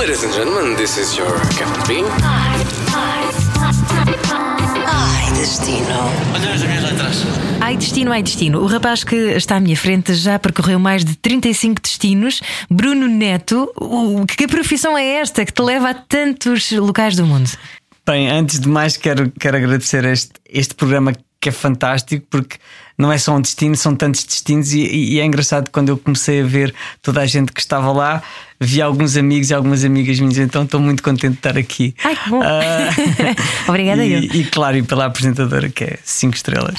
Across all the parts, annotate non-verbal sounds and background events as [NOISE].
Ladies and gentlemen, this is your Captain Bean. Ai, destino. Olha as minhas letras. Ai destino, ai destino. O rapaz que está à minha frente já percorreu mais de 35 destinos. Bruno Neto, o- que profissão é esta que te leva a tantos locais do mundo? Bem, antes de mais, quero, quero agradecer este, este programa que é fantástico porque não é só um destino, são tantos destinos e, e é engraçado quando eu comecei a ver toda a gente que estava lá, vi alguns amigos e algumas amigas minhas, então estou muito contente de estar aqui. Ai, que bom. Ah, [LAUGHS] Obrigada e, eu. E claro, e pela apresentadora que é 5 estrelas.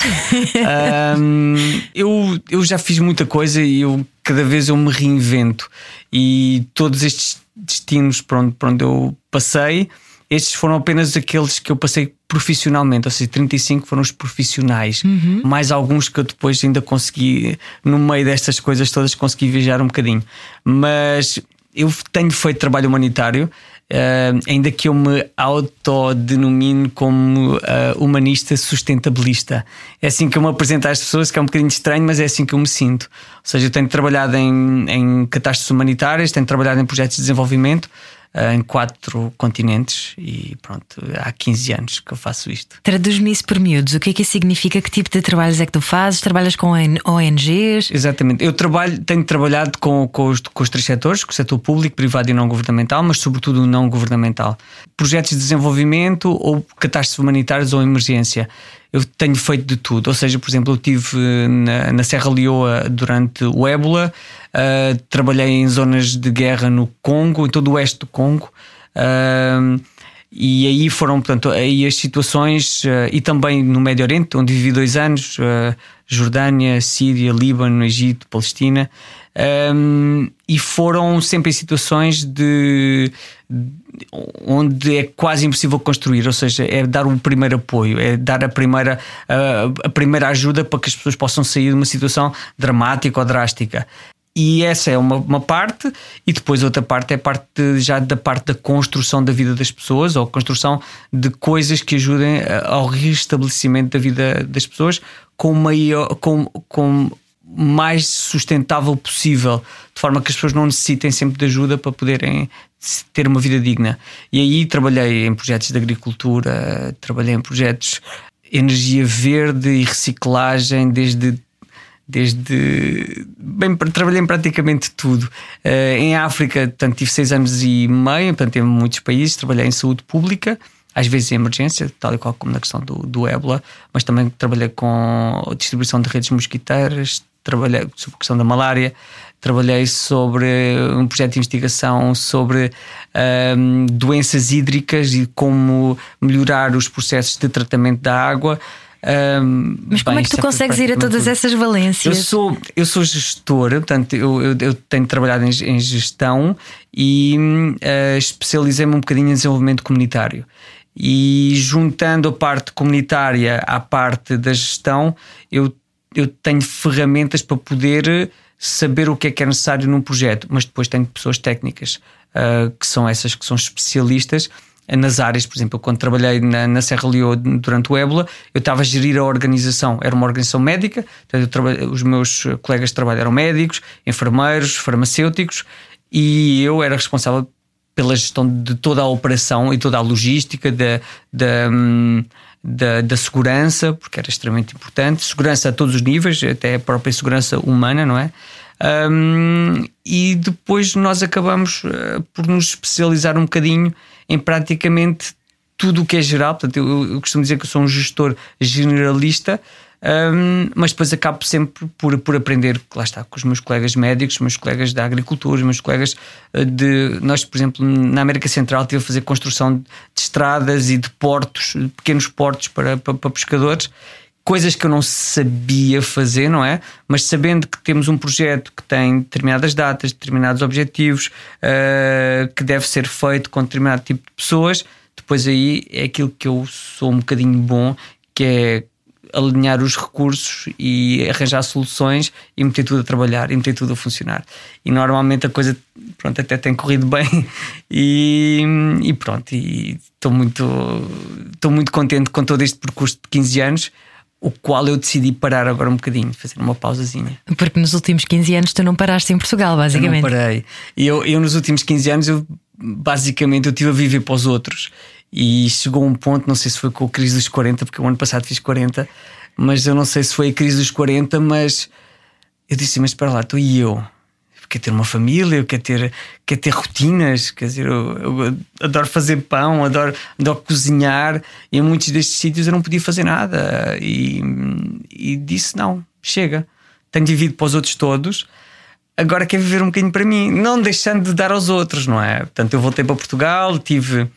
Eu, eu já fiz muita coisa e eu cada vez eu me reinvento. E todos estes destinos por onde, por onde eu passei, estes foram apenas aqueles que eu passei profissionalmente, ou seja, 35 foram os profissionais, mais alguns que eu depois ainda consegui, no meio destas coisas todas, consegui viajar um bocadinho. Mas eu tenho feito trabalho humanitário. Uh, ainda que eu me autodenomine como uh, humanista sustentabilista. É assim que eu me apresento às pessoas, que é um bocadinho estranho, mas é assim que eu me sinto. Ou seja, eu tenho trabalhado em, em catástrofes humanitárias, tenho trabalhado em projetos de desenvolvimento em quatro continentes e pronto, há 15 anos que eu faço isto. Traduz-me isso por miúdos. O que é que isso significa? Que tipo de trabalhos é que tu fazes? Trabalhas com ONGs? Exatamente. Eu trabalho, tenho trabalhado com, com, os, com os três setores, com o setor público, privado e não governamental, mas sobretudo o não governamental. Projetos de desenvolvimento ou catástrofes humanitárias ou emergência. Eu tenho feito de tudo. Ou seja, por exemplo, eu estive na, na Serra Leoa durante o ébola, uh, trabalhei em zonas de guerra no Congo, em todo o oeste do Congo. Uh, e aí foram, portanto, aí as situações, uh, e também no Médio Oriente, onde vivi dois anos, uh, Jordânia, Síria, Líbano, Egito, Palestina, e foram sempre em situações de, onde é quase impossível construir, ou seja, é dar o primeiro apoio, é dar a primeira, a primeira ajuda para que as pessoas possam sair de uma situação dramática ou drástica. E essa é uma, uma, parte, e depois outra parte é parte de, já da parte da construção da vida das pessoas, ou construção de coisas que ajudem ao restabelecimento da vida das pessoas com maior, com, com mais sustentável possível, de forma que as pessoas não necessitem sempre de ajuda para poderem ter uma vida digna. E aí trabalhei em projetos de agricultura, trabalhei em projetos energia verde e reciclagem, desde desde bem trabalhei em praticamente tudo uh, em África portanto, tive seis anos e meio portanto em muitos países trabalhei em saúde pública às vezes em emergência tal e qual como na questão do, do ébola mas também trabalhei com a distribuição de redes mosquiteiras trabalhei sobre a questão da malária trabalhei sobre um projeto de investigação sobre doenças hídricas e como melhorar os processos de tratamento da água Mas como bem, é que tu já consegues ir a todas tudo. essas valências? Eu sou, eu sou gestor, portanto, eu, eu, eu tenho trabalhado em, em gestão e uh, especializei-me um bocadinho em desenvolvimento comunitário. E juntando a parte comunitária à parte da gestão, eu, eu tenho ferramentas para poder saber o que é que é necessário num projeto, mas depois tenho pessoas técnicas uh, que são essas que são especialistas nas áreas, por exemplo, quando trabalhei na, na Serra Leoa durante o ébola, eu estava a gerir a organização, era uma organização médica, os meus colegas de trabalho eram médicos, enfermeiros, farmacêuticos, e eu era responsável pela gestão de toda a operação e toda a logística da, da, da, da segurança, porque era extremamente importante, segurança a todos os níveis, até a própria segurança humana, não é? Um, e depois nós acabamos uh, por nos especializar um bocadinho em praticamente tudo o que é geral. Portanto, eu, eu costumo dizer que eu sou um gestor generalista, um, mas depois acabo sempre por, por aprender, lá está, com os meus colegas médicos, os meus colegas da agricultura, os meus colegas de. Nós, por exemplo, na América Central, tive a fazer construção de estradas e de portos, pequenos portos para, para, para pescadores coisas que eu não sabia fazer, não é? Mas sabendo que temos um projeto que tem determinadas datas, determinados objetivos, uh, que deve ser feito com determinado tipo de pessoas, depois aí é aquilo que eu sou um bocadinho bom, que é alinhar os recursos e arranjar soluções e meter tudo a trabalhar e meter tudo a funcionar. E normalmente a coisa pronto, até tem corrido bem [LAUGHS] e, e pronto, estou muito, muito contente com todo este percurso de 15 anos o qual eu decidi parar agora um bocadinho, fazer uma pausazinha. Porque nos últimos 15 anos tu não paraste em Portugal, basicamente. Eu não parei. E eu, eu nos últimos 15 anos eu basicamente eu estive a viver para os outros. E chegou um ponto, não sei se foi com a crise dos 40, porque o ano passado fiz 40, mas eu não sei se foi a crise dos 40, mas eu disse: Mas espera lá, tu e eu? quer ter uma família, eu quero ter, quer ter rotinas, quer dizer, eu, eu, adoro fazer pão, adoro, adoro cozinhar, e em muitos destes sítios eu não podia fazer nada. E, e disse: não, chega, tenho vivido para os outros todos, agora quero viver um bocadinho para mim, não deixando de dar aos outros, não é? Portanto, eu voltei para Portugal, tive,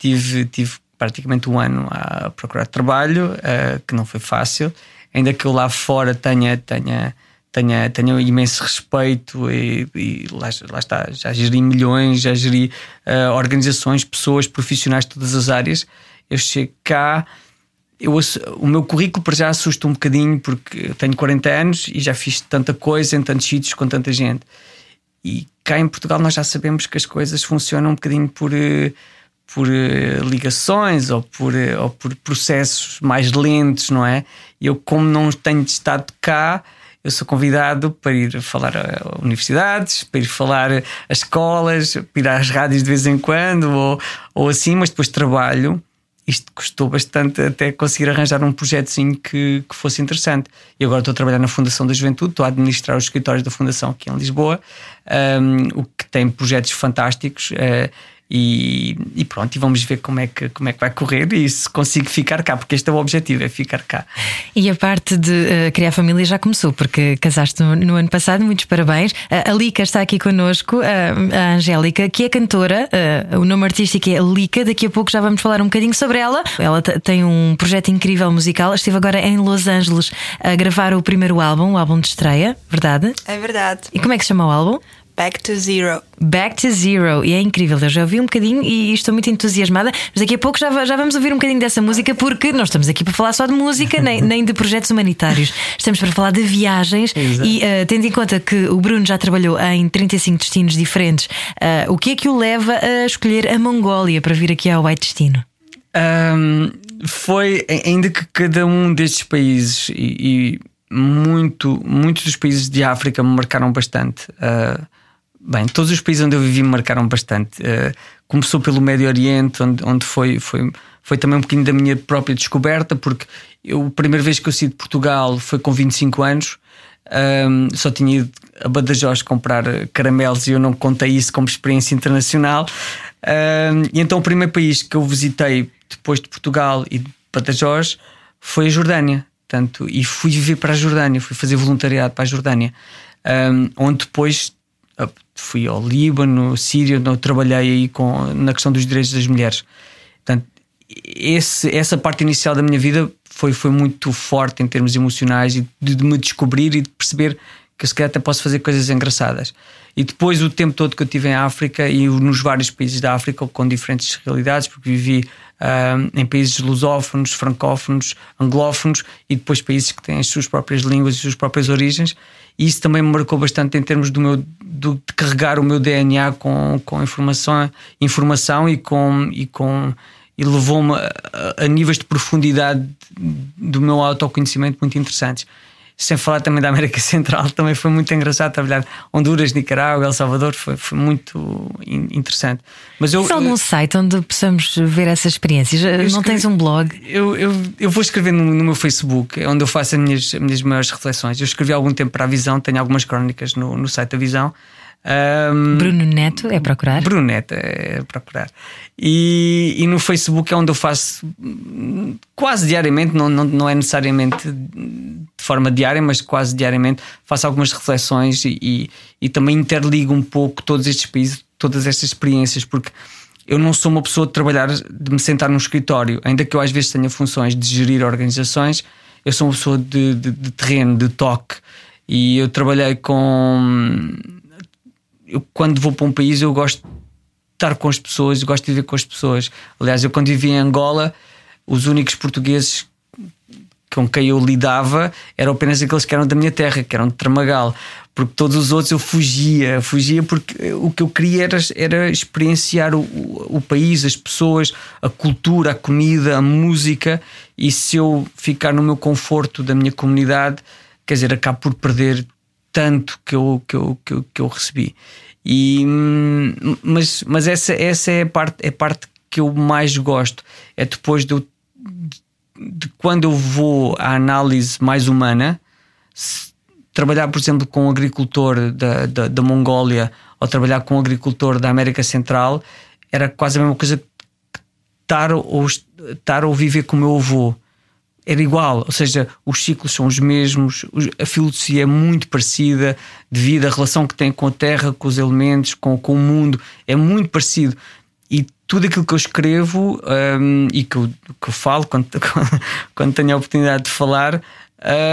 tive, tive praticamente um ano a procurar trabalho, uh, que não foi fácil, ainda que eu lá fora tenha. tenha tenha, tenha imenso respeito e, e lá, lá, está, já geri milhões, já geri uh, organizações, pessoas, profissionais de todas as áreas. Eu chego cá, eu, o meu currículo para já assusta um bocadinho porque tenho 40 anos e já fiz tanta coisa em tantos sítios com tanta gente. E cá em Portugal nós já sabemos que as coisas funcionam um bocadinho por, eh, por eh, ligações ou por, ou por processos mais lentos, não é? Eu, como não tenho estado cá, eu sou convidado para ir falar a universidades, para ir falar a escolas, para ir às rádios de vez em quando ou, ou assim, mas depois trabalho. Isto custou bastante até conseguir arranjar um projetozinho que, que fosse interessante. E agora estou a trabalhar na Fundação da Juventude, estou a administrar os escritórios da Fundação aqui em Lisboa, um, o que tem projetos fantásticos. Uh, e, e, pronto, e vamos ver como é, que, como é que vai correr e se consigo ficar cá, porque este é o objetivo, é ficar cá. E a parte de uh, criar família já começou, porque casaste no, no ano passado, muitos parabéns. Uh, a Lica está aqui connosco, uh, a Angélica, que é cantora, o nome artístico é Lica, daqui a pouco já vamos falar um bocadinho sobre ela. Ela tem um projeto incrível musical, esteve agora em Los Angeles a gravar o primeiro álbum, o álbum de estreia, verdade? É verdade. E como é que se chama o álbum? Back to Zero. Back to Zero. E é incrível. Eu já ouvi um bocadinho e estou muito entusiasmada. Mas daqui a pouco já, já vamos ouvir um bocadinho dessa música, porque nós estamos aqui para falar só de música, nem, [LAUGHS] nem de projetos humanitários. Estamos para falar de viagens. Exato. E uh, tendo em conta que o Bruno já trabalhou em 35 destinos diferentes, uh, o que é que o leva a escolher a Mongólia para vir aqui ao White Destino? Um, foi, ainda que cada um destes países e, e muito, muitos dos países de África me marcaram bastante. Uh, Bem, todos os países onde eu vivi me marcaram bastante. Uh, começou pelo Médio Oriente, onde, onde foi, foi, foi também um bocadinho da minha própria descoberta, porque eu, a primeira vez que eu saí de Portugal foi com 25 anos. Um, só tinha ido a Badajoz comprar caramelos e eu não contei isso como experiência internacional. Um, e então o primeiro país que eu visitei depois de Portugal e de Badajoz foi a Jordânia. Tanto, e fui viver para a Jordânia, fui fazer voluntariado para a Jordânia, um, onde depois fui ao Líbano, Síria, onde eu trabalhei aí com, na questão dos direitos das mulheres. Portanto, esse, essa parte inicial da minha vida foi, foi muito forte em termos emocionais e de, de me descobrir e de perceber que se calhar até posso fazer coisas engraçadas. E depois o tempo todo que eu tive em África e nos vários países da África com diferentes realidades, porque vivi uh, em países lusófonos, francófonos, anglófonos e depois países que têm as suas próprias línguas e as suas próprias origens. E isso também me marcou bastante em termos do meu do, de carregar o meu DNA com, com informação, informação e com e com e levou-me a, a, níveis de profundidade do meu autoconhecimento muito interessantes sem falar também da América [LAUGHS] Central, também foi muito engraçado trabalhar Honduras, Nicarágua, El Salvador, foi, foi muito interessante. Mas eu, Tens algum site onde possamos ver essas experiências? Não escrevi, tens um blog? Eu, eu, eu vou escrever no, no, meu Facebook, onde eu faço as minhas, as minhas maiores reflexões. Eu escrevi há algum tempo para a Visão, tenho algumas crónicas no, no site da Visão. Um, Bruno Neto é procurar? Bruno Neto é procurar. E, e no Facebook é onde eu faço quase diariamente, não, não, não é necessariamente de forma diária, mas quase diariamente, faço algumas reflexões e, e, e também interligo um pouco todos estes países, todas estas experiências, porque eu não sou uma pessoa de trabalhar, de me sentar num escritório, ainda que eu às vezes tenha funções de gerir organizações, eu sou uma pessoa de, de, de terreno, de toque. E eu trabalhei com eu, quando vou para um país, eu gosto de estar com as pessoas, gosto de viver com as pessoas. Aliás, eu quando vivia em Angola, os únicos portugueses com quem eu lidava eram apenas aqueles que eram da minha terra, que eram de Tramagal. Porque todos os outros eu fugia, fugia porque o que eu queria era, era experienciar o, o país, as pessoas, a cultura, a comida, a música. E se eu ficar no meu conforto da minha comunidade, quer dizer, acabo por perder tanto que eu, que eu, que eu, que eu recebi. E, hum, mas mas essa, essa é, a parte, é a parte que eu mais gosto. É depois de, de quando eu vou à análise mais humana, trabalhar, por exemplo, com um agricultor da, da, da Mongólia ou trabalhar com um agricultor da América Central, era quase a mesma coisa que estar ou, estar ou viver com o meu avô era igual, ou seja, os ciclos são os mesmos, a filosofia é muito parecida, devido à relação que tem com a terra, com os elementos, com, com o mundo, é muito parecido. E tudo aquilo que eu escrevo um, e que eu, que eu falo quando, [LAUGHS] quando tenho a oportunidade de falar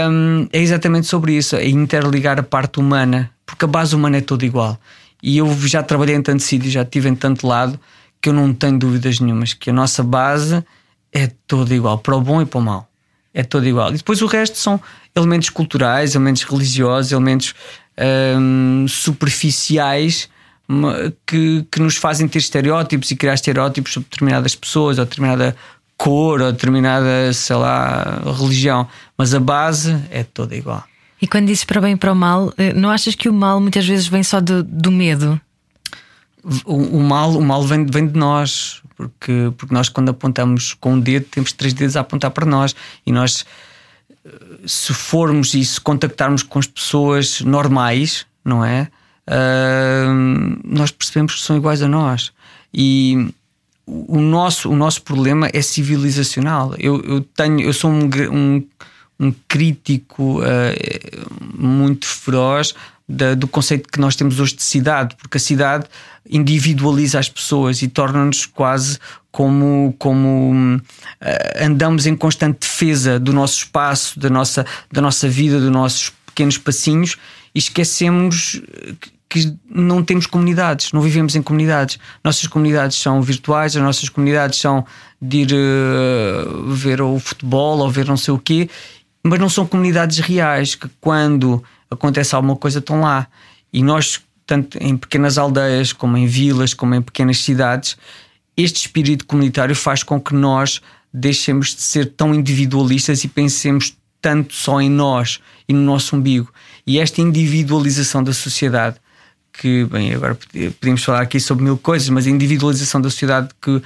um, é exatamente sobre isso, é interligar a parte humana, porque a base humana é toda igual. E eu já trabalhei em tanto sítio, já estive em tanto lado, que eu não tenho dúvidas nenhumas que a nossa base é toda igual, para o bom e para o mal é todo igual. E depois o resto são elementos culturais, elementos religiosos, elementos hum, superficiais que, que nos fazem ter estereótipos e criar estereótipos sobre determinadas pessoas ou determinada cor ou determinada, sei lá, religião. Mas a base é toda igual. E quando dizes para o bem e para o mal, eh, não achas que o mal muitas vezes vem só do, do medo? O, o, mal, o mal vem, vem de nós porque, porque nós, quando apontamos com um dedo, temos três dedos a apontar para nós e nós, se formos e se contactarmos com as pessoas normais, não é? Uh, nós percebemos que são iguais a nós e o nosso, o nosso problema é civilizacional. Eu, eu tenho, eu sou um, um, um crítico uh, muito feroz da, do conceito que nós temos hoje de cidade, porque a cidade individualiza as pessoas e torna-nos quase como, como uh, andamos em constante defesa do nosso espaço, da nossa, da nossa vida, dos nossos pequenos passinhos e esquecemos que não temos comunidades, não vivemos em comunidades. Nossas comunidades são virtuais, as nossas comunidades são de ir uh, ver o futebol ou ver não sei o quê, mas não são comunidades reais que quando acontece alguma coisa, estão lá. E nós, tanto em pequenas aldeias, como em vilas, como em pequenas cidades, este espírito comunitário faz com que nós deixemos de ser tão individualistas e pensemos tanto só em nós e no nosso umbigo. E esta individualização da sociedade, que, bem, agora podemos falar aqui sobre mil coisas, mas a individualização da sociedade que,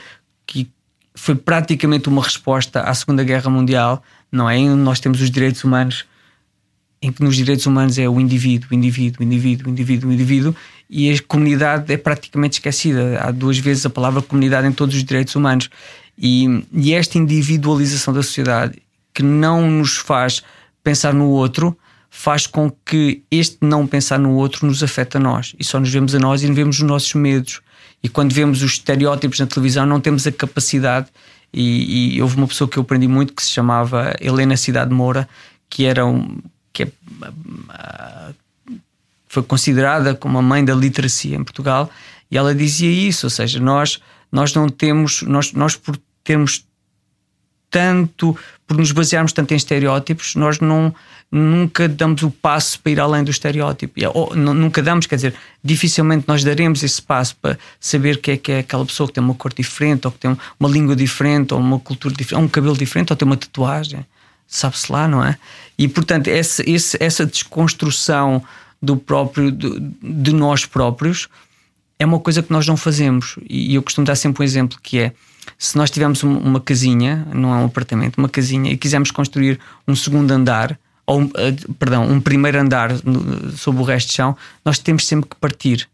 que foi praticamente uma resposta à Segunda Guerra Mundial, não é? Nós temos os direitos humanos em que nos direitos humanos é o indivíduo, o indivíduo, o indivíduo, o indivíduo, o indivíduo, e a comunidade é praticamente esquecida. Há duas vezes a palavra comunidade em todos os direitos humanos. E, e esta individualização da sociedade que não nos faz pensar no outro faz com que este não pensar no outro nos afeta a nós e só nos vemos a nós e não vemos os nossos medos. E quando vemos os estereótipos na televisão, não temos a capacidade. E, e houve uma pessoa que eu aprendi muito que se chamava Helena Cidade Moura, que era um, que é, foi considerada como a mãe da literacia em Portugal, e ela dizia isso, ou seja, nós, nós não temos, nós, nós por termos tanto, por nos basearmos tanto em estereótipos, nós não nunca damos o passo para ir além do estereótipo. Ou, nunca damos, quer dizer, dificilmente nós daremos esse passo para saber que é que é aquela pessoa que tem uma cor diferente, ou que tem uma língua diferente, ou uma cultura diferente, ou um cabelo diferente, ou tem uma tatuagem sabe-se lá, não é? E portanto, essa, essa desconstrução do próprio, de, de, nós próprios, é uma coisa que nós não fazemos. E eu costumo dar sempre um exemplo que é se nós tivermos uma casinha, não é um apartamento, uma casinha, e quisermos construir um segundo andar, ou eh, perdão, um primeiro andar sobre o resto de chão, nós temos sempre que partir.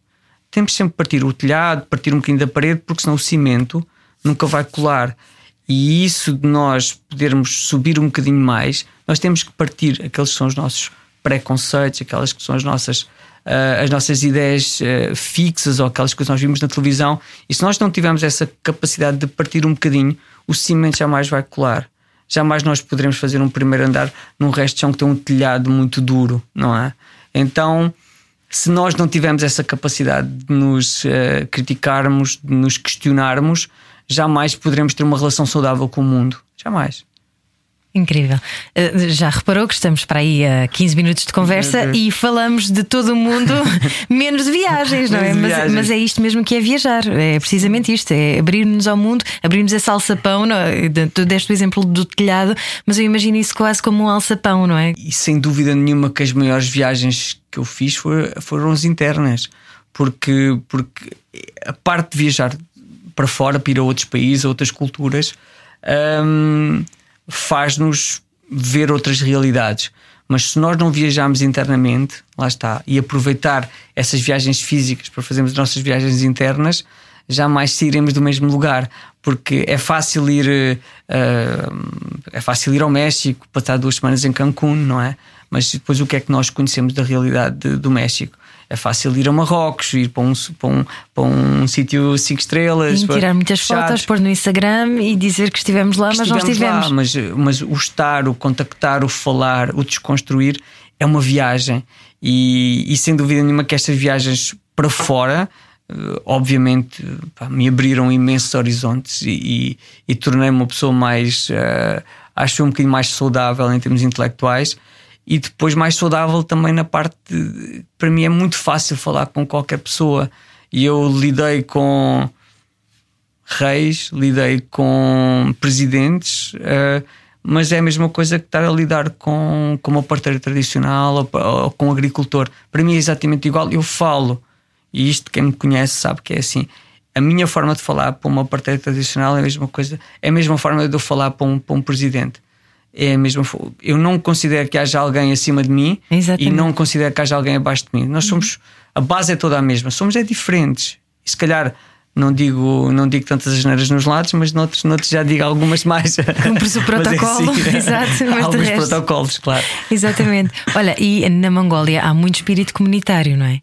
Temos sempre que partir o telhado, partir um bocadinho da parede, porque senão o cimento nunca vai colar. E isso de nós podermos subir um bocadinho mais, nós temos que partir aqueles que são os nossos preconceitos, aquelas que são as nossas, uh, as nossas ideias uh, fixas ou aquelas que nós vimos na televisão. E se nós não tivermos essa capacidade de partir um bocadinho, o cimento jamais vai colar. Jamais nós poderemos fazer um primeiro andar num resto de chão que tem um telhado muito duro, não é? Então, se nós não tivermos essa capacidade de nos uh, criticarmos, de nos questionarmos, jamais poderemos ter uma relação saudável com o mundo. Jamais. Incrível. Uh, já reparou que estamos para aí a 15 minutos de conversa e falamos de todo o mundo, [LAUGHS] menos de viagens, não é? Mas, mas é isto mesmo que é viajar. É precisamente isto: é abrir-nos ao mundo, abrir-nos esse alçapão. Não é? Tu deste o exemplo do telhado, mas eu imagino isso quase como um alçapão, não é? E sem dúvida nenhuma que as maiores viagens que eu fiz foram, foram as internas, porque, porque a parte de viajar para fora, para ir a outros países, a outras culturas, hum, faz-nos ver outras realidades. Mas se nós não viajarmos internamente, lá está, e aproveitar essas viagens físicas para fazermos as nossas viagens internas, jamais sairemos do mesmo lugar, porque é fácil ir eh, é fácil ir ao México, passar duas semanas em Cancún, não é? Mas depois o que é que nós conhecemos da realidade de- do México? É fácil ir a Marrocos, ir para um, para um, para um sítio cinco estrelas, para- tirar muitas fechados. fotos, pôr no Instagram e dizer que estivemos lá, mas não Estivemos estivemos. lá, mas, mas o estar, o contactar, o falar, o desconstruir é uma viagem. E, e sem dúvida nenhuma que estas viagens para fora, eh, obviamente, pá, me abriram imensos horizontes e, e, e tornei-me uma pessoa mais, eh, acho um bocadinho mais saudável em termos intelectuais. E depois mais saudável também na parte. de- para mim é muito fácil falar com qualquer pessoa. E eu lidei com reis, lidei com presidentes, eh, mas é a mesma coisa que estar a lidar com, com uma parteira tradicional ou, ou com um agricultor. Para mim é exatamente igual. Eu falo, e isto quem me conhece sabe que é assim. A minha forma de falar para uma parteira tradicional é a mesma coisa, é a mesma forma de eu falar para um, para um presidente. É a mesma. Eu não considero que haja alguém acima de mim Exatamente. e não considero que haja alguém abaixo de mim. Nós somos. A base é toda a mesma, somos é diferentes. E se calhar não digo, não digo tantas asneiras nos lados, mas noutros, noutros já digo algumas mais. Cumpre-se o [LAUGHS] Mas é protocolo, [LAUGHS] exato, mas Alguns resto- protocolos, claro. Exatamente. Olha, e na Mongólia há muito espírito comunitário, não é?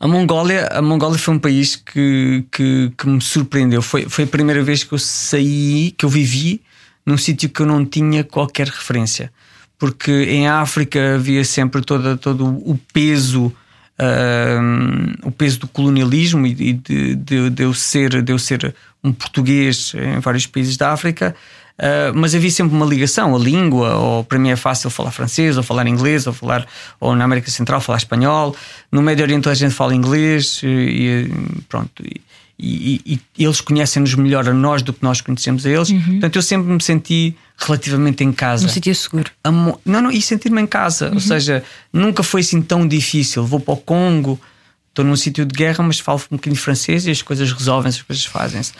A Mongólia, a Mongólia foi um país que, que, que me surpreendeu. Foi, foi a primeira vez que eu saí, que eu vivi num sítio que eu não tinha qualquer referência. Porque em África havia sempre toda, todo o peso, ahm, o peso do colonialismo e de, de, de eu ser, de eu ser um português em vários países da África. Uh, mas havia sempre uma ligação, a língua, ou para mim é fácil falar francês, ou falar inglês, ou falar, ou na América Central falar espanhol. No Médio Oriente a gente fala inglês e, e pronto. E, e- e eles conhecem-nos melhor a nós do que nós conhecemos a eles. Portanto, eu sempre me senti relativamente em casa. Num sítio seguro. Amo- Não, não, e sentir-me em casa. Ou seja, nunca foi assim tão difícil. Vou para o Congo, estou num sítio de guerra, mas falo um bocadinho francês e as coisas resolvem-se, as coisas fazem-se.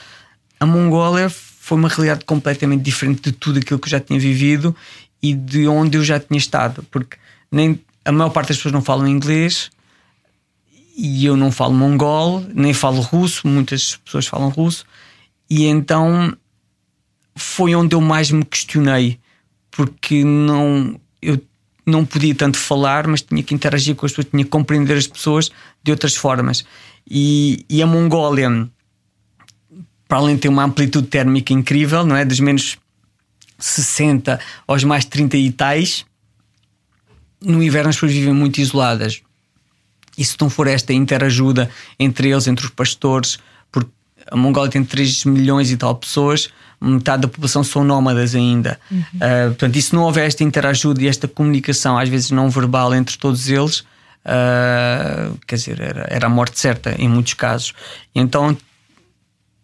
A Mongólia foi uma realidade completamente diferente de tudo aquilo que eu já tinha vivido e de onde eu já tinha estado, porque nem a maior parte das pessoas não falam inglês e eu não falo mongol, nem falo russo, muitas pessoas falam russo, e então foi onde eu mais me questionei, porque não eu não podia tanto falar, mas tinha que interagir com as pessoas, tinha que compreender as pessoas de outras formas. E, e a Mongólia, para além de ter uma amplitude térmica incrível, não é? Dos menos 60 aos mais 30 e tais, no inverno as pessoas vivem muito isoladas. E se não for esta interajuda entre eles, entre os pastores, porque a Mongólia tem 3 milhões e tal pessoas, metade da população são nómadas ainda. Ah, portanto, e se não houver esta interajuda e esta comunicação, às vezes não verbal, entre todos eles, ah, quer dizer, era, era a morte certa em muitos casos. Então,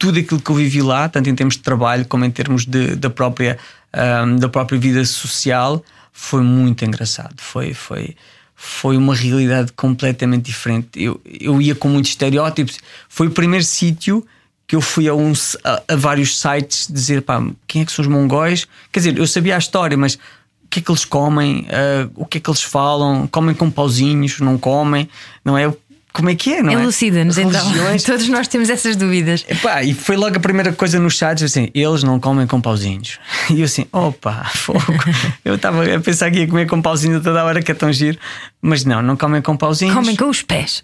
tudo aquilo que eu vivi lá, tanto em termos de trabalho como em termos de, da, própria, ahm, da própria vida social, foi muito engraçado. Foi, foi, foi uma realidade completamente diferente. Eu, eu ia com muitos estereótipos. Foi o primeiro sítio que eu fui a, um, a, a vários sites dizer pá, quem é que são os mongóis. Quer dizer, eu sabia a história, mas o que é que eles comem, Ah, o que é que eles falam, comem com pauzinhos, não comem, não é? Como é que é, não é? Elucida-nos então. [LAUGHS] Todos nós temos essas dúvidas. Epá, e foi logo a primeira coisa nos chats assim: eles não comem com pauzinhos. [LAUGHS] E eu assim: opa, fogo. [LAUGHS] eu estava a pensar que ia comer com pauzinho toda a hora, que é tão giro. Mas não, não comem com pauzinhos. Comem com os pés.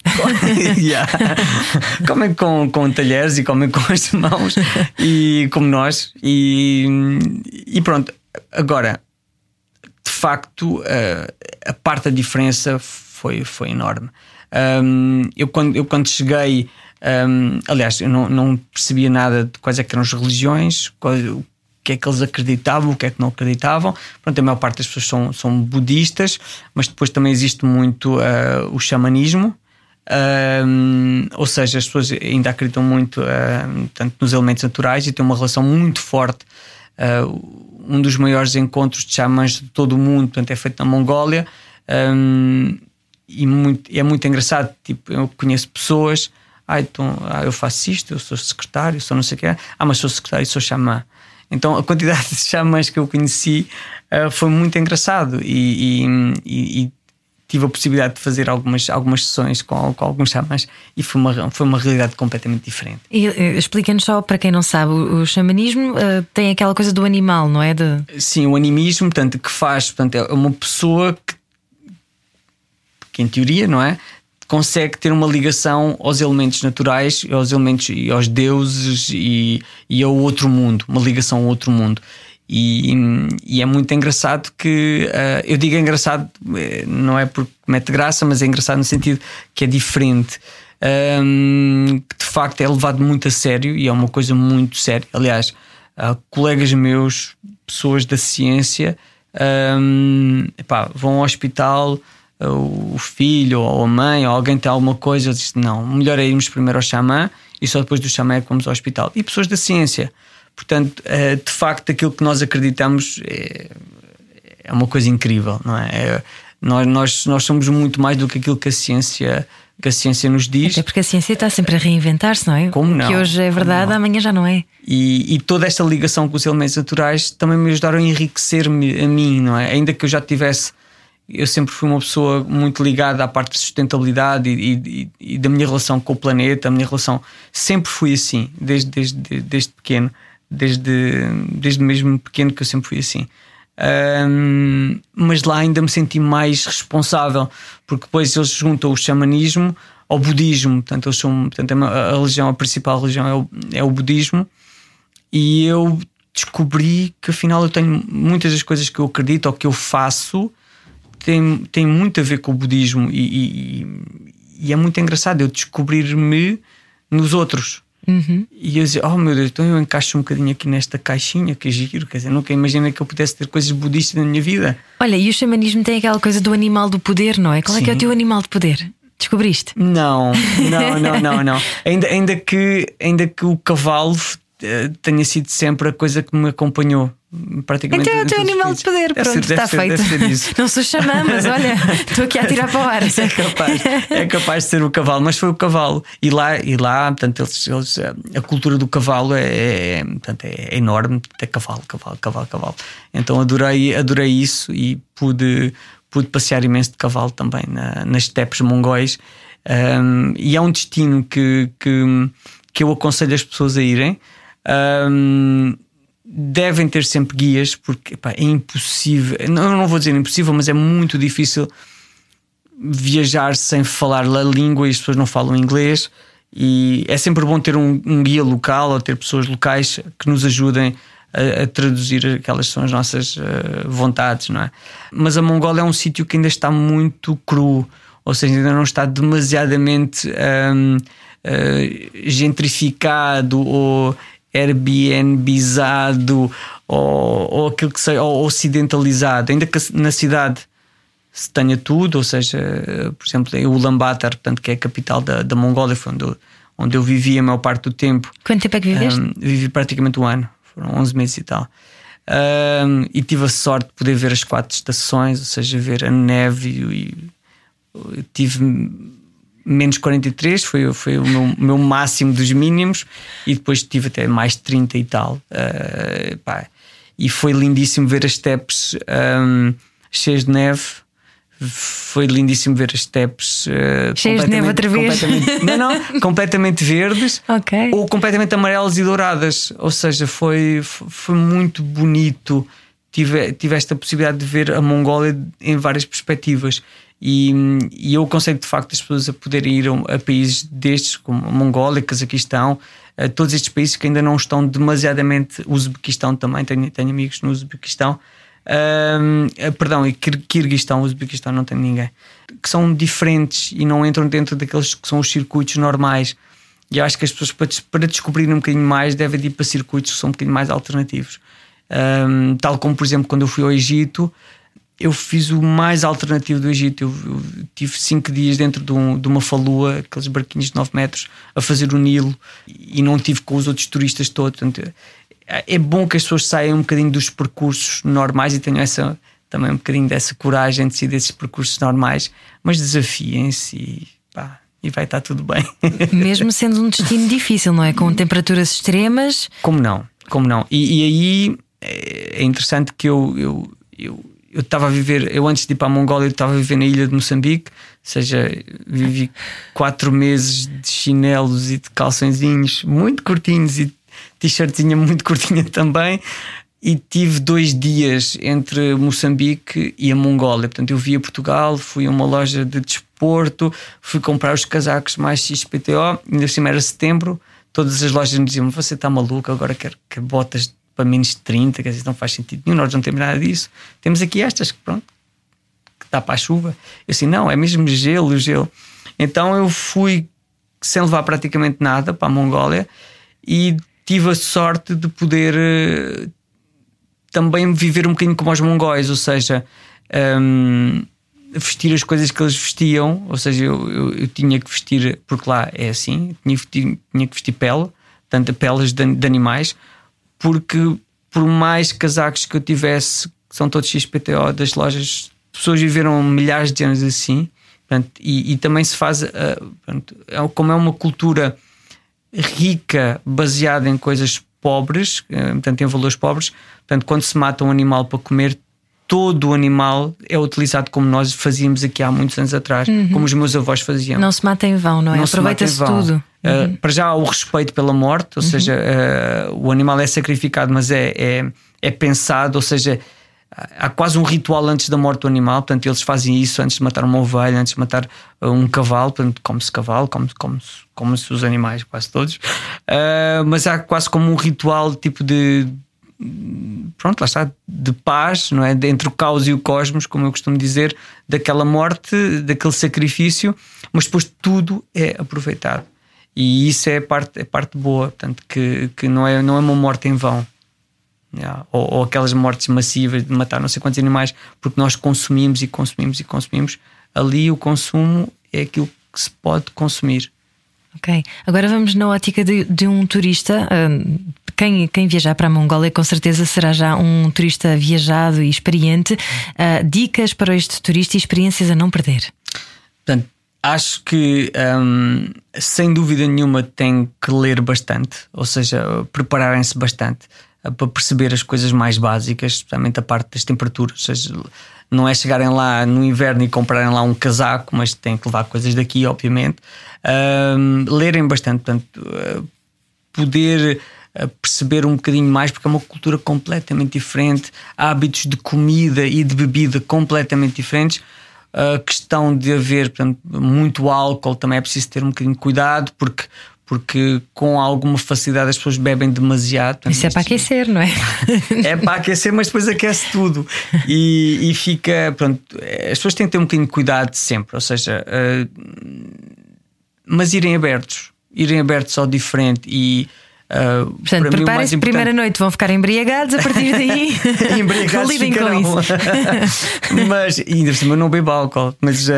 Yeah. Comem com, com talheres e comem com as mãos, e como nós. E, e pronto, agora, de facto, a, a parte da diferença foi, foi enorme. Um, eu, quando, eu, quando cheguei, um, aliás, eu não, não percebia nada de quais é eram as religiões, qual- o que é que eles acreditavam, o que é que não acreditavam. Pronto, a maior parte das pessoas são, são budistas, mas depois também existe muito uh, o xamanismo. Uh, ou seja, as pessoas ainda acreditam muito uh, tanto nos elementos naturais e têm uma relação muito forte. um dos maiores encontros de xamãs de todo o mundo portanto, é feito na Mongólia. Um, e muito, é muito engraçado. Tipo, eu conheço pessoas, ah, então, ah, eu faço isto, eu sou secretário, sou não sei o que, ah, mas sou secretário, sou xamã. Então a quantidade [LAUGHS] de xamãs que eu conheci uh, foi muito engraçado e, e, e, tive a possibilidade de fazer algumas, algumas sessões com, com alguns xamãs e foi uma, foi uma realidade completamente diferente. E uh, explica-nos só para quem não sabe, o, o xamanismo uh, tem aquela coisa do animal, não é? De... Sim, o animismo, portanto, que faz, portanto, é uma pessoa que que em teoria, não é? Consegue ter uma ligação aos elementos naturais, aos elementos e aos deuses e, e ao outro mundo, uma ligação ao outro mundo. E, e, é muito engraçado que uh, eu digo engraçado, eh, não é porque mete graça, mas é engraçado no sentido que é diferente. Um, que de facto é levado muito a sério e é uma coisa muito séria. Aliás, uh, colegas meus, pessoas da ciência, um, epá, vão ao hospital o filho ou a mãe ou alguém tem alguma coisa, diz não, melhor é irmos primeiro ao xamã e só depois do xamã é que vamos ao hospital. E pessoas da ciência. Portanto, eh, de facto, aquilo que nós acreditamos é, é uma coisa incrível, não é? é nós, nós, nós somos muito mais do que aquilo que a ciência que a ciência nos diz. Até porque a ciência está sempre a reinventar-se, não é? Como não? Que hoje é verdade, amanhã já não é. E, e, toda esta ligação com os elementos naturais também me ajudaram a enriquecer-me a mim, não é? Ainda que eu já tivesse eu sempre fui uma pessoa muito ligada à parte de sustentabilidade e, e, e, da minha relação com o planeta, a minha relação sempre fui assim, desde, desde, desde pequeno, desde, desde mesmo pequeno que eu sempre fui assim. Um, mas lá ainda me senti mais responsável, porque depois eles juntam o xamanismo ao budismo, portanto, eles são, portanto a, religião, a principal religião é o, é o budismo, e eu descobri que afinal eu tenho muitas das coisas que eu acredito ou que eu faço tem, tem muito a ver com o budismo e, e, e é muito engraçado eu descobrir-me nos outros. Uhum. E eu dizia, oh meu Deus, então eu encaixo um bocadinho aqui nesta caixinha, que giro, quer dizer, nunca imaginei que eu pudesse ter coisas budistas na minha vida. Olha, e o xamanismo tem aquela coisa do animal do poder, não é? Qual Sim. é que é o teu animal de poder? Descobriste? Não, não, não, não, não. [LAUGHS] ainda, ainda, que, ainda que o cavalo tenha sido sempre a coisa que me acompanhou praticamente. Então é o teu animal de poder, deve pronto, ser, está feito. [LAUGHS] Não sou xamã, mas olha, [LAUGHS] estou aqui a tirar para o ar. É capaz, é capaz de ser o cavalo, mas foi o cavalo. E lá, e lá portanto, eles, eles a cultura do cavalo é, é, portanto, é enorme. É cavalo, cavalo, cavalo, cavalo. Então adorei, adorei isso e pude, pude passear imenso de cavalo também na, nas estepes mongóis. Um, e é um destino que, que, que eu aconselho as pessoas a irem. Um, devem ter sempre guias, porque é impossível, não, não vou dizer impossível, mas é muito difícil viajar sem falar a língua e as pessoas não falam inglês. E é sempre bom ter um, um guia local ou ter pessoas locais que nos ajudem a, a traduzir aquelas são as nossas uh, vontades, não é? Mas a Mongólia é um sítio que ainda está muito cru, ou seja, ainda não está demasiadamente um, uh, eh, gentrificado ou Airbnbizado ou, ou aquilo que seja, ou ocidentalizado, ainda que na cidade se tenha tudo, ou seja, por exemplo, em Ulaanbaatar, portanto, que é a capital da, da Mongólia, foi onde eu, onde eu vivi a maior parte do tempo. Quanto tempo é que viveste? Um, vivi praticamente um ano, foram 11 meses e tal. Um, e tive a sorte de poder ver as quatro estações, ou seja, ver a neve e, e tive menos 43 foi, foi o meu, meu, máximo dos mínimos e depois tive até mais 30 e tal. Uh, pá. E foi lindíssimo ver as steps um, cheias de neve. Foi lindíssimo ver as steps uh, cheias de neve outra vez. não, não, [LAUGHS] completamente verdes okay. ou completamente amarelas e douradas. Ou seja, foi, foi muito bonito. Tive, tive esta possibilidade de ver a Mongólia em várias perspectivas e, e eu aconselho de facto as pessoas a poderem ir a, a países destes, como Mongólia, Cazaquistão, a todos estes países que ainda não estão demasiadamente. O Uzbequistão também, tenho, tenho amigos no Uzbequistão. Uh, perdão, e Kirguistão, Uzbequistão não tem ninguém. Que são diferentes e não entram dentro daqueles que são os circuitos normais. E acho que as pessoas, para, para descobrirem um bocadinho mais, devem ir para circuitos que são um bocadinho mais alternativos. Um, tal como, por exemplo, quando eu fui ao Egito, eu fiz o mais alternativo do Egito. Eu, eu tive cinco dias dentro de, um, de, uma falua, aqueles barquinhos de 9 metros, a fazer o Nilo e não tive com os outros turistas todos. Portanto, é, bom que as pessoas saiam um bocadinho dos percursos normais e tenham essa, também um bocadinho dessa coragem de sair desses percursos normais, mas desafiem-se e, pá, e vai estar tudo bem. [LAUGHS] Mesmo sendo um destino difícil, não é? Com temperaturas extremas. Como não? Como não? E, e aí é interessante que eu, eu, eu eu estava a viver, eu antes de ir para a Mongólia, eu estava a viver na ilha de Moçambique, ou seja, vivi quatro meses de chinelos e de calçõezinhos muito curtinhos e t-shirtzinha muito curtinha também. E tive dois dias entre Moçambique e a Mongólia. Portanto, eu vi a Portugal, fui a uma loja de desporto, fui comprar os casacos mais XPTO, ainda assim era setembro. Todas as lojas me diziam: Você está maluco, agora quer, quer botas para menos de 30, quer dizer, não faz sentido nenhum, nós não temos nada disso. Temos aqui estas que, pronto, que dá para a chuva. Eu assim, não, é mesmo gelo, gelo. Então eu fui sem levar praticamente nada para a Mongólia e tive a sorte de poder uh, também viver um bocadinho como os mongóis, ou seja, um, vestir as coisas que eles vestiam, ou seja, eu, eu, eu, tinha que vestir, porque lá é assim, tinha, tinha que vestir pele, tanto peles de, de animais, porque por mais casacos que eu tivesse, que são todos XPTO das lojas, pessoas viveram milhares de anos assim, portanto, e, e, também se faz, uh, portanto, é, como é uma cultura rica, baseada em coisas pobres, uh, portanto, em valores pobres, portanto, quando se mata um animal para comer, todo o animal é utilizado como nós fazíamos aqui há muitos anos atrás, uhum. como os meus avós faziam. Não se mata em vão, não é? Aproveita-se tudo. Uh, uhum. Para já há o respeito pela morte, ou uhum. seja, uh, o animal é sacrificado, mas é, é, é, pensado, ou seja, há quase um ritual antes da morte do animal, portanto, eles fazem isso antes de matar uma ovelha, antes de matar uh, um cavalo, portanto, come-se cavalo, come-se come come -se os animais, quase todos, mas há quase como um ritual tipo de pronto, lá está, de paz, não é? Entre o caos e o cosmos, como eu costumo dizer, daquela morte, daquele sacrifício, mas depois tudo é aproveitado. E isso é a parte, é parte boa, portanto, que, que não, é, não é uma morte em vão. Ou, ou, aquelas mortes massivas de matar não sei quantos animais, porque nós consumimos e consumimos e consumimos. Ali o consumo é aquilo que se pode consumir. Ok, agora vamos na ótica de, de um turista. Quem, quem viajar para a Mongólia com certeza será já um turista viajado e experiente. Uh, dicas para este turista e experiências a não perder. Portanto, acho que sem dúvida nenhuma tem que ler bastante, ou seja, prepararem-se bastante uh, para perceber as coisas mais básicas, especialmente a parte das temperaturas. Ou seja, não é chegarem lá no inverno e comprarem lá um casaco, mas têm que levar coisas daqui, obviamente. Um, lerem bastante, portanto, uh, poder perceber um bocadinho mais, porque é uma cultura completamente diferente, hábitos de comida e de bebida completamente diferentes. A questão de haver portanto, muito álcool também é preciso ter um bocadinho de cuidado, porque porque com alguma facilidade as pessoas bebem demasiado. Isso é para aquecer, não é? é para aquecer, mas depois aquece tudo e, e, fica. Pronto, as pessoas têm que ter um bocadinho de cuidado sempre, ou seja, uh, mas irem abertos, irem abertos ao diferente e Uh, Portanto, preparem-se, primeira noite vão ficar embriagados, a partir daí [LAUGHS] [LAUGHS] embriagados lidem com isso. [LAUGHS] mas ainda por cima não bebo álcool, mas, uh,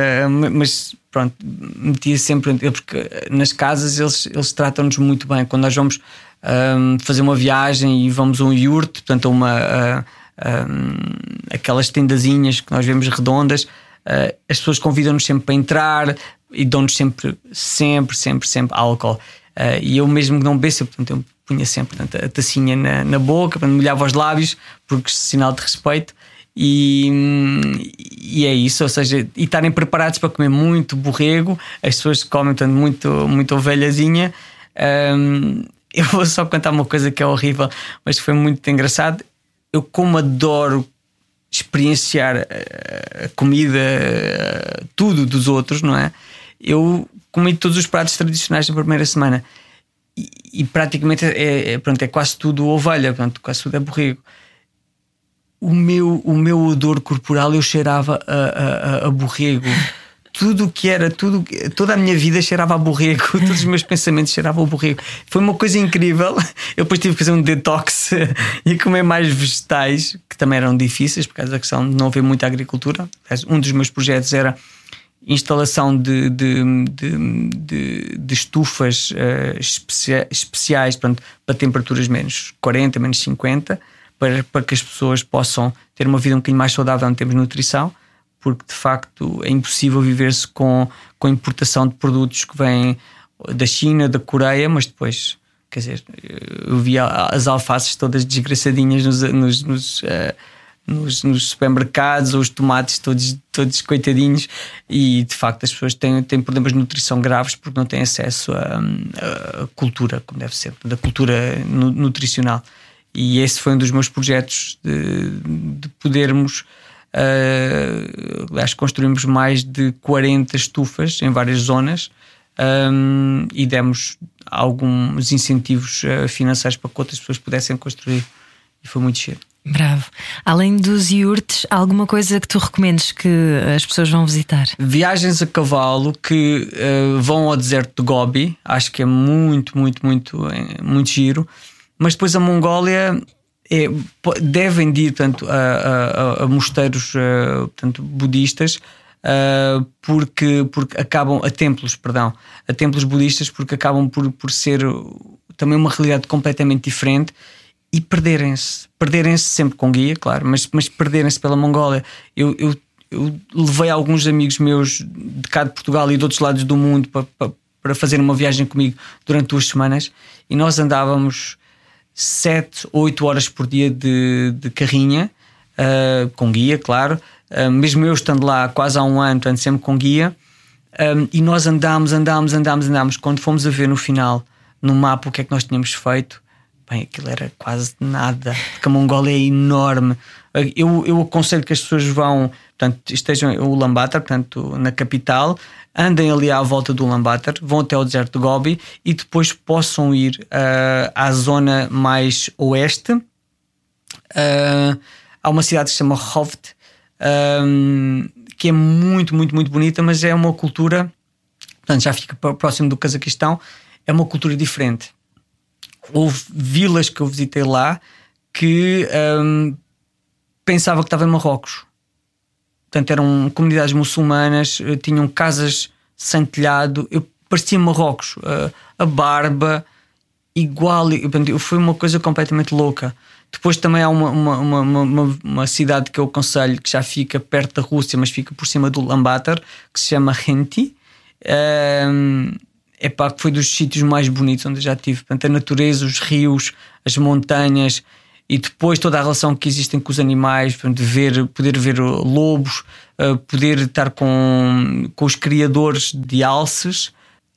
mas pronto, metia sempre porque nas casas eles, eles tratam-nos muito bem. Quando nós vamos um, fazer uma viagem e vamos a um yurt, portanto, a uma uh, um, aquelas tendazinhas que nós vemos redondas. as pessoas convidam-nos sempre para entrar e dão-nos sempre, sempre, sempre, sempre álcool. Uh, e eu mesmo que não bebesse, portanto, eu punha sempre portanto, a tacinha na, na boca, para molhava os lábios, porque sinal de respeito. E, e, é isso, ou seja, e estarem preparados para comer muito borrego, as pessoas comem portanto, muito, muito ovelhazinha. Um, [LAUGHS] eu vou só contar uma coisa que é horrível, mas foi muito engraçado. Eu, como adoro experienciar a comida, tudo dos outros, não é? Eu comi todos os pratos tradicionais na primeira semana. E, e praticamente é, é, pronto, é quase tudo ovelha, pronto, quase tudo é borrego. O meu, o meu odor corporal eu cheirava a, a, a borrego tudo o que era, tudo, toda a minha vida cheirava a borrego, [LAUGHS] todos os meus pensamentos cheiravam a borrego. Foi uma coisa incrível. Eu depois tive que fazer um detox [LAUGHS] e comer mais vegetais, que também eram difíceis, por causa da questão de não haver muita agricultura. Um dos meus projetos era instalação de, de, de, de, estufas uh, especia, especiais portanto, para temperaturas menos 40, menos 50, para, para que as pessoas possam ter uma vida um bocadinho mais saudável em termos de nutrição porque de facto é impossível viver-se com, com importação de produtos que vêm da China, da Coreia, mas depois, quer dizer, eu via as alfaces todas desgraçadinhas nos, nos, nos, uh, nos, nos supermercados, os tomates todos, todos coitadinhos, e de facto as pessoas têm, têm problemas de nutrição graves porque não têm acesso a cultura, como deve ser, da cultura nutricional. E esse foi um dos meus projetos de, de podermos Uh, acho que construímos mais de 40 estufas em várias zonas um, e demos alguns incentivos uh, financeiros para que outras pessoas pudessem construir. E foi muito cheio. Bravo. Além dos iurtes, alguma coisa que tu recomendes que as pessoas vão visitar? Viagens a cavalo que uh, vão ao deserto de Gobi, acho que é muito, muito, muito, muito giro. Mas depois a Mongólia é, devem ir portanto, a, a, a mosteiros uh, portanto, budistas uh, porque, porque acabam a templos, perdão, a templos budistas porque acabam por, por ser também uma realidade completamente diferente e perderem-se, perderem-se sempre com guia, claro, mas, mas perderem-se pela Mongólia. Eu, eu, eu, levei alguns amigos meus de cá de Portugal e de outros lados do mundo para, para, para fazer uma viagem comigo durante duas semanas e nós andávamos 7, 8 horas por dia de, de carrinha, uh, com guia, claro. Uh, mesmo eu estando lá quase há um ano, portanto, sempre com guia. Um, e nós andámos, andámos, andámos, andámos. Quando fomos a ver no final, no mapa, o que é que nós tínhamos feito, bem, aquilo era quase nada, porque a Mongólia é enorme. Eu, eu aconselho que as pessoas vão, portanto, estejam em Ulaanbaatar, portanto, na capital, andem ali à volta do Ulaanbaatar, vão até ao deserto de Gobi e depois possam ir uh, à zona mais oeste. Uh, há uma cidade que se chama Hovd, um, que é muito, muito, muito bonita, mas é uma cultura, portanto, já fica próximo do Cazaquistão, é uma cultura diferente. Houve vilas que eu visitei lá que um, pensava que estava em Marrocos portanto eram comunidades muçulmanas, eh, tinham casas sem telhado, eu parecia Marrocos, uh, a barba igual, portanto, foi uma coisa completamente louca. Depois também há uma, uma, uma, uma, cidade que eu aconselho que já fica perto da Rússia, mas fica por cima do Lambatar, que se chama Renti. É pá, que foi dos sítios mais bonitos onde eu já tive. Portanto, a natureza, os rios, as montanhas, e depois toda a relação que existem com os animais, portanto, ver, poder ver lobos, uh, poder estar com, com os criadores de alces,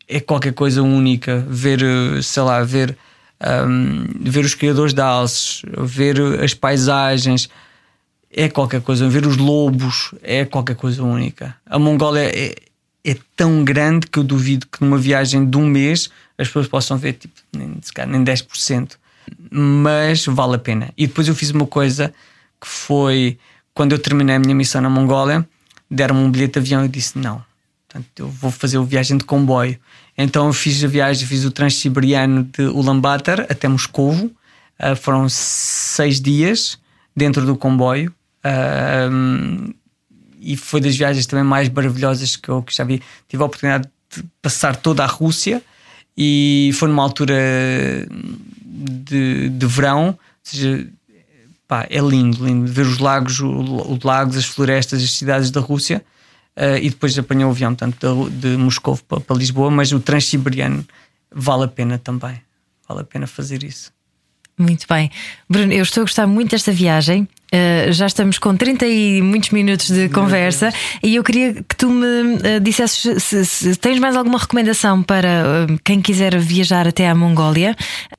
é qualquer coisa única. Ver, eh, sei lá, ver, um, ver os criadores de alces, ver as paisagens, é qualquer coisa. Ver os lobos, é qualquer coisa única. A Mongólia é, é tão grande que eu duvido que numa viagem de um mês as pessoas possam ver tipo, nem, nem 10% mas vale a pena. E depois eu fiz uma coisa que foi quando eu terminei a minha missão na Mongólia, deram-me um bilhete de avião e disse: Não, portanto, eu vou fazer a viagem de comboio. Então eu fiz a viagem, fiz o transsiberiano de Ulaanbaatar até Moscovo. Uh, foram seis dias dentro do comboio. Uh, e foi das viagens também mais maravilhosas que eu que já vi. Tive a oportunidade de passar toda a Rússia e foi numa altura de, de verão, ou seja, pá, é lindo, lindo ver os lagos, os lagos, as florestas, as cidades da Rússia. Uh, e depois apanhou o avião tanto de, de Moscou para, para Lisboa, mas o Transsiberiano vale a pena também. Vale a pena fazer isso. Muito bem. Bruno, eu estou a gostar muito desta viagem. Uh, já estamos com 30 e muitos minutos de conversa e eu queria que tu me uh, dissesses se, se, tens mais alguma recomendação para uh, quem quiser viajar até à Mongólia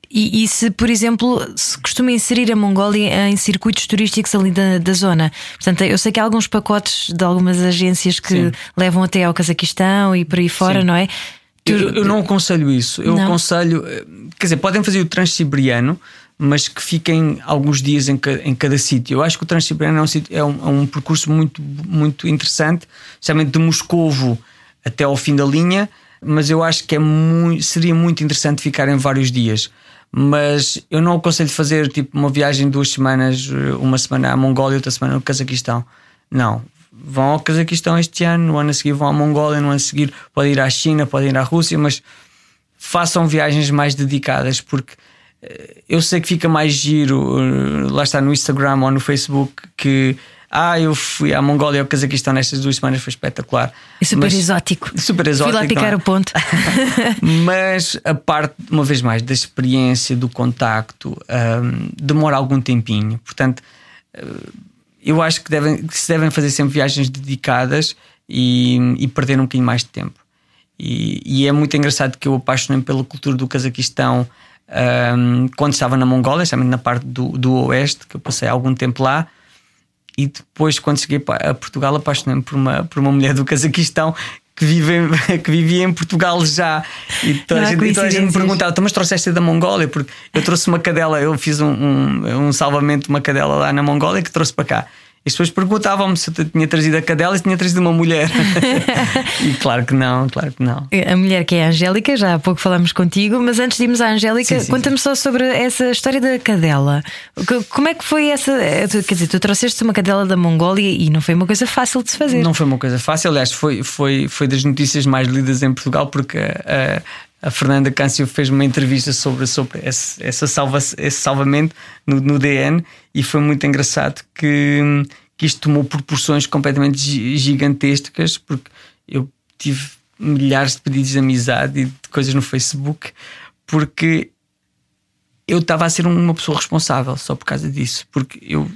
e, e, se, por exemplo, se costuma inserir a Mongólia em circuitos turísticos ali da, da zona. Portanto, eu sei que há alguns pacotes de algumas agências que Sim. levam até ao Cazaquistão e por aí fora, Sim. não é? Eu, eu, não aconselho isso. Eu não. aconselho, quer dizer, podem fazer o transsiberiano mas que fiquem alguns dias em, em cada sítio. Eu acho que o Transsiberiano é um, é um, é um percurso muito, muito interessante, especialmente de Moscovo até ao fim da linha, mas eu acho que é muito, seria muito interessante ficar em vários dias. Mas eu não aconselho fazer tipo uma viagem de duas semanas, uma semana à Mongólia outra semana no Cazaquistão. Não. Vão ao Cazaquistão este ano, no ano a seguir vão à Mongólia, no ano a seguir podem ir à China, podem ir à Rússia, mas façam viagens mais dedicadas, porque eu sei que fica mais giro, eh, lá está no Instagram ou no Facebook, que ah, eu fui à Mongólia ao Cazaquistão nestas duas semanas, foi espetacular. E super mas, exótico. Super exótico. Fui lá picar é? o ponto. [LAUGHS] [LAUGHS] mas a parte, uma vez mais, da experiência, do contacto, um, demora algum tempinho. Portanto, eh, eu acho que, devem, que se devem fazer sempre viagens dedicadas e, e perder um bocadinho mais de tempo. E, e, é muito engraçado que eu apaixonei pela cultura do Cazaquistão um, quando estava na Mongólia, especialmente na parte do, do Oeste, que eu passei algum tempo lá e depois, quando cheguei a Portugal, apaixonei-me por uma, por uma mulher do Cazaquistão que, vive, [LAUGHS] que vivia em Portugal já. E toda, a, gente, toda a gente me perguntava: então, mas trouxeste da Mongólia? Porque eu trouxe uma cadela, eu fiz um, um, um salvamento de uma cadela lá na Mongólia que trouxe para cá. E as pessoas perguntavam-me se eu tinha trazido a cadela e se tinha trazido uma mulher. [LAUGHS] e claro que não, claro que não. A mulher que é a Angélica, já há pouco falamos contigo, mas antes de irmos à Angélica, conta-me só sobre essa história da cadela. Como é que foi essa. Quer dizer, tu trouxeste uma cadela da Mongólia e não foi uma coisa fácil de se fazer. Não foi uma coisa fácil, aliás, foi, foi, foi das notícias mais lidas em Portugal, porque a, a Fernanda Câncio fez uma entrevista sobre, sobre esse, essa salva, esse salvamento no, no DN e foi muito engraçado que, que isto tomou proporções completamente gigantescas, porque eu tive milhares de pedidos de amizade e de coisas no Facebook, porque eu estava a ser uma pessoa responsável só por causa disso, porque eu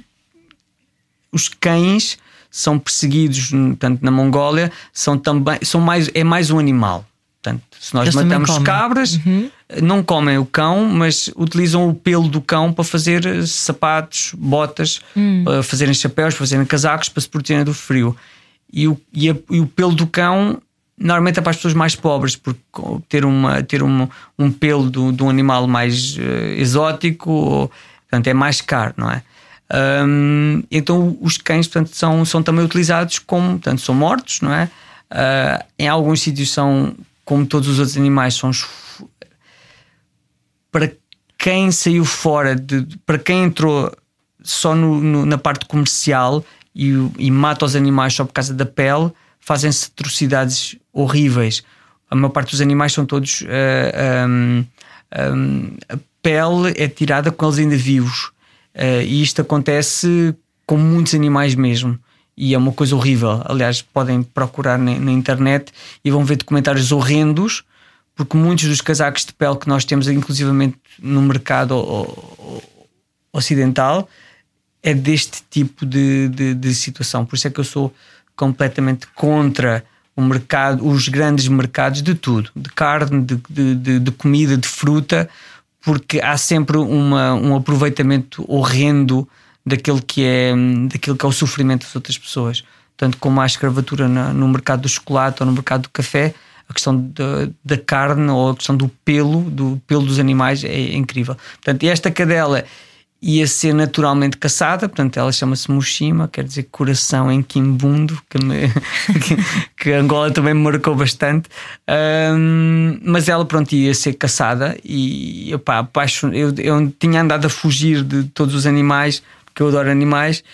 os cães são perseguidos tanto na Mongólia são também são mais é mais um animal Portanto, se nós Eles matamos cabras, uhum. não comem o cão, mas utilizam o pelo do cão para fazer eh, sapatos, botas, uhum. para fazerem chapéus, para fazerem casacos, para se protegerem do frio. E o, e, a, e o pelo do cão normalmente é para as pessoas mais pobres, porque ter, uma, ter uma, um pelo do, de um animal mais uh, exótico ou, portanto, é mais caro, não é? Um, então os cães portanto, são, são também utilizados como portanto, são mortos, não é? Uh, em alguns sítios são como todos os outros animais, são para quem saiu fora, de, para quem entrou só no, no, na parte comercial e, e, mata os animais só por causa da pele, fazem-se atrocidades horríveis. A maior parte dos animais são todos. Uh, um, um, a pele é tirada com eles ainda vivos. Uh, e isto acontece com muitos animais mesmo e é uma coisa horrível. Aliás, podem procurar na, na, internet e vão ver documentários horrendos, porque muitos dos casacos de pele que nós temos, inclusivamente no mercado ocidental, é deste tipo de, de, de, situação. Por isso é que eu sou completamente contra o mercado, os grandes mercados de tudo, de carne, de, de, de comida, de fruta, porque há sempre uma, um aproveitamento horrendo daquilo que é, daquilo que é o sofrimento das outras pessoas. Tanto como há escravatura no mercado do chocolate ou no mercado do café, a questão da, carne ou a questão do pelo, do pelo dos animais é incrível. Portanto, esta cadela ia ser naturalmente caçada, portanto ela chama-se Mushima, quer dizer coração em Kimbundo, que, me, [LAUGHS] que, que, Angola também me marcou bastante, um, mas ela pronto ia ser caçada e opa, apaixon... eu, eu tinha andado a fugir de todos os animais que eu adoro animais,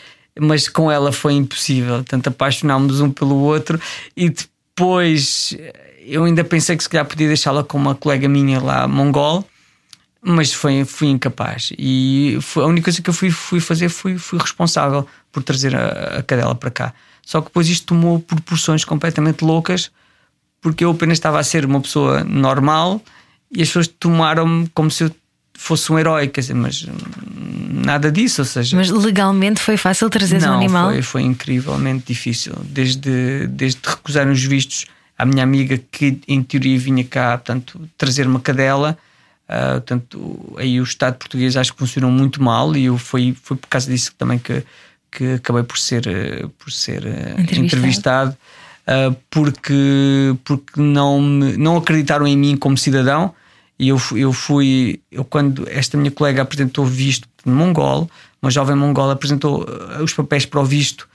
mas com ela foi impossível. Tanto apaixonámos um pelo outro e depois eu ainda pensei que se calhar podia deixá-la com uma colega minha lá, mongol, mas foi, fui incapaz. E foi, a única coisa que eu fui, fui fazer fui, fui responsável por trazer a, a cadela para cá. Só que depois isto tomou proporções completamente loucas, porque eu apenas estava a ser uma pessoa normal e as pessoas tomaram-me como se eu fosse um herói, quer dizer, mas nada disso, ou seja. Mas legalmente foi fácil trazer um animal? Foi, foi incrivelmente difícil. Desde, desde recusar os vistos à minha amiga que em teoria vinha cá, portanto, trazer uma cadela. Uh, portanto, aí o Estado português acho que funcionou muito mal e eu foi, foi por causa disso também que, que acabei por ser, eh, por ser eh, entrevistado, entrevistado uh, porque, porque não, me, não acreditaram em mim como cidadão e eu, eu fui, eu quando esta minha colega apresentou visto mongol, uma jovem mongol apresentou eh, os papéis para o visto,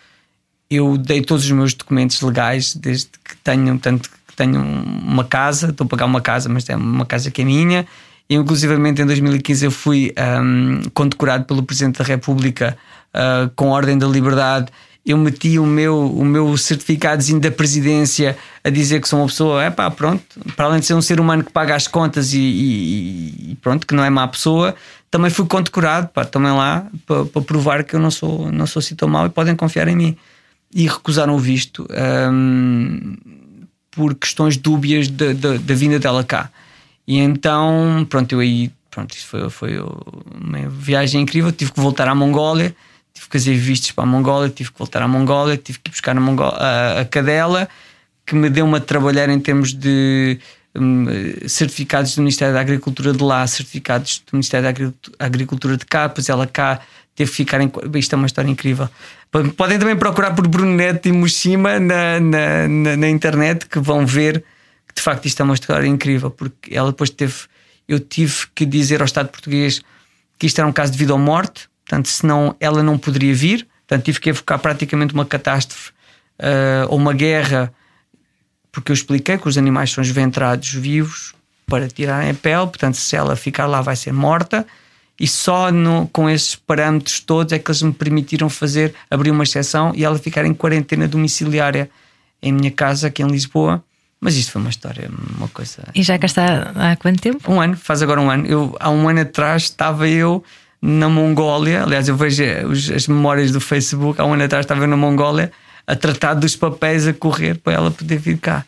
eu dei todos os meus documentos legais, desde que tenho, tanto que tenho uma casa, estou a pagar uma casa, mas é uma casa que é minha. E, inclusivamente em 2015 eu fui um, condecorado pelo Presidente da República uh, com Ordem da Liberdade. Eu meti o meu, o meu certificadozinho da presidência a dizer que sou uma pessoa, é pá, pronto, para além de ser um ser humano que paga as contas e, e, e pronto, que não é má pessoa, também fui condecorado, pá, também lá para, para, provar que eu não sou, não sou assim tão mau e podem confiar em mim. E recusaram o visto um, por questões dúbias da, da, da vinda dela cá. E então, pronto, eu aí, pronto, isso foi, foi uma viagem incrível. Tive que voltar à Mongólia, fazer vistos para a Mongólia, tive que voltar à Mongólia, tive que buscar a, Mongólia, a, a cadela, que me deu-me a trabalhar em termos de um, certificados do Ministério da Agricultura de lá, certificados do Ministério da Agricultura de cá, pois ela cá teve que ficar em. Isto é uma história incrível. Podem também procurar por Bruno Neto e Mushima na, na, na, na internet que vão ver que de facto isto é uma história incrível, porque ela depois teve. Eu tive que dizer ao Estado português que isto era um caso de vida ou morte, portanto, senão ela não poderia vir. Portanto, tive que evocar praticamente uma catástrofe uh, ou uma guerra, porque eu expliquei que os animais são esventrados vivos para tirarem a pele, portanto, se ela ficar lá, vai ser morta. E só no, com esses parâmetros todos é que eles me permitiram fazer, abrir uma exceção e ela ficar em quarentena domiciliária em minha casa aqui em Lisboa mas isto foi uma história, uma coisa. E já cá está há quanto tempo? Um ano, faz agora um ano. Eu, há um ano atrás estava eu na Mongólia. Aliás, eu vejo os, as memórias do Facebook. Há um ano atrás estava na Mongólia a tratar dos papéis a correr para ela poder vir cá.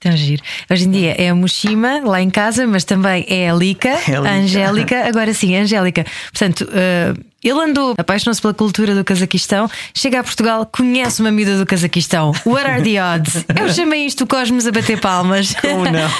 Tão giro. Hoje em dia é a Mushima lá em casa, mas também é a Lica, é a, Lica. a Angélica. Agora sim, Angélica. Portanto, uh, ele andou, apaixonou-se pela cultura do Cazaquistão, chega a Portugal, conhece uma miúda do Cazaquistão. What are the odds? Eu chamei isto o Cosmos a bater palmas. Como não?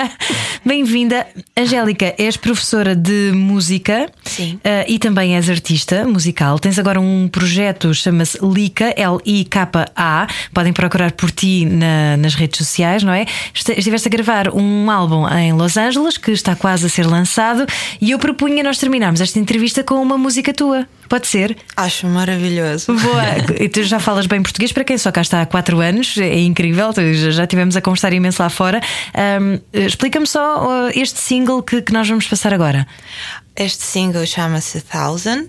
[LAUGHS] Bem-vinda. Angélica, és professora de música Sim. Uh, e também és artista musical. Tens agora um projeto, chama-se Lika, L-I-K-A. Podem procurar por ti na, nas redes sociais, não é? Estiveste a gravar um álbum em Los Angeles que está quase a ser lançado e eu propunha nós terminarmos esta entrevista com uma música tua. Pode ser? Acho maravilhoso. Boa. [LAUGHS] E tu já falas bem português para quem só cá está há 4 anos, é incrível, já tivemos a conversar imenso lá fora. Um, Explica-me só este single que, que nós vamos passar agora. Este single chama-se Thousand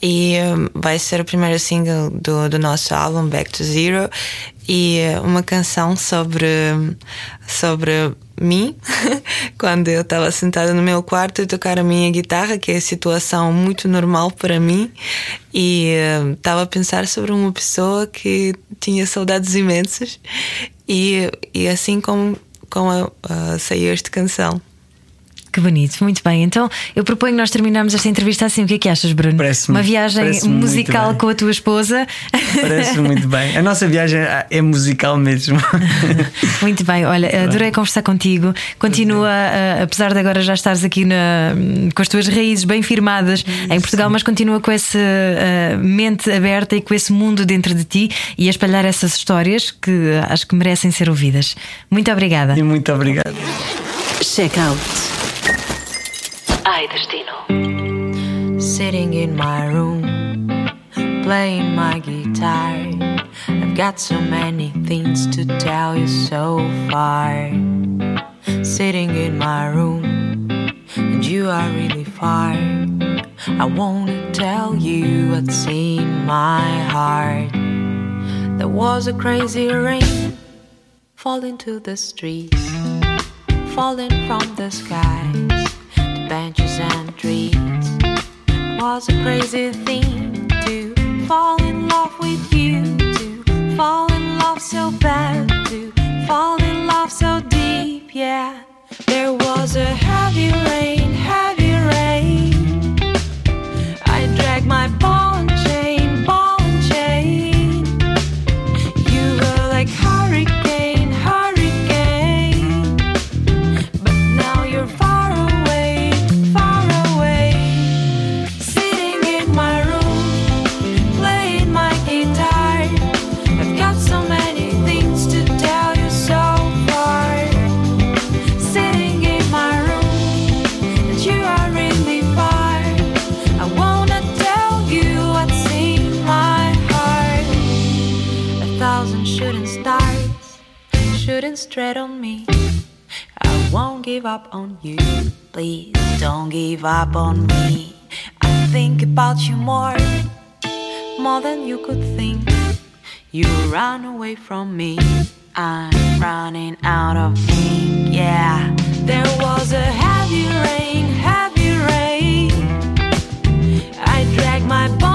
e vai ser o primeiro single do, do nosso álbum Back to Zero e uh, uma canção sobre, sobre mim [LAUGHS] quando eu estava sentada no meu quarto e tocar a minha guitarra, que é situação muito normal para mim, e estava uh, a pensar sobre uma pessoa que tinha saudades imensas e, e assim como, como uh, saiu esta canção. Que bonito, muito bem. Então eu proponho nós terminarmos esta entrevista assim. O que é que achas, Bruno? Uma viagem musical com a tua esposa. Parece muito bem. A nossa viagem é musical mesmo. [LAUGHS] muito bem, olha, adorei conversar contigo. Continua, apesar de agora já estares aqui na, com as tuas raízes bem firmadas em Portugal, mas continua com essa mente aberta e com esse mundo dentro de ti e a espalhar essas histórias que acho que merecem ser ouvidas. Muito obrigada. E muito obrigado. Check out. Ai Destino. Sitting in my room, playing my guitar. I've got so many things to tell you so far. Sitting in my room, and you are really far. I wanna tell you what's in my heart. There was a crazy rain falling to the streets, falling from the skies benches and trees. Was a crazy thing to fall in love with you, to fall in love so bad, to fall in love so deep, yeah. There was a heavy rain, heavy rain. I dragged my ball tread on me. I won't give up on you. Please don't give up on me. I think about you more, more than you could think. You run away from me. I'm running out of ink. Yeah, there was a heavy rain, heavy rain. I dragged my ball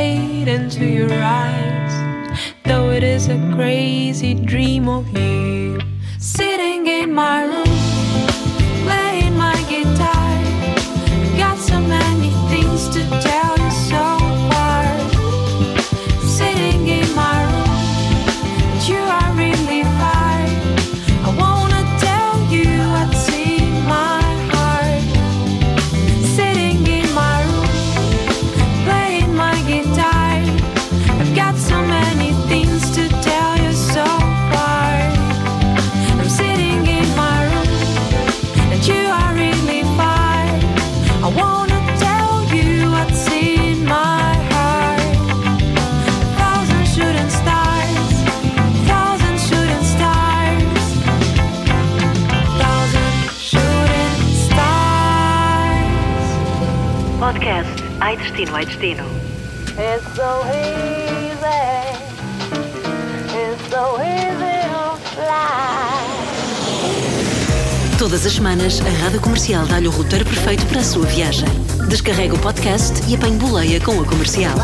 straight into your eyes. Though it is a crazy dream of you, sitting in my room, Destino, Ai Destino. It's so easy, it's so easy to fly. Todas as semanas, a Rádio Comercial dá-lhe o roteiro perfeito para a sua viagem. Descarrega o podcast e apanhe boleia com a comercial.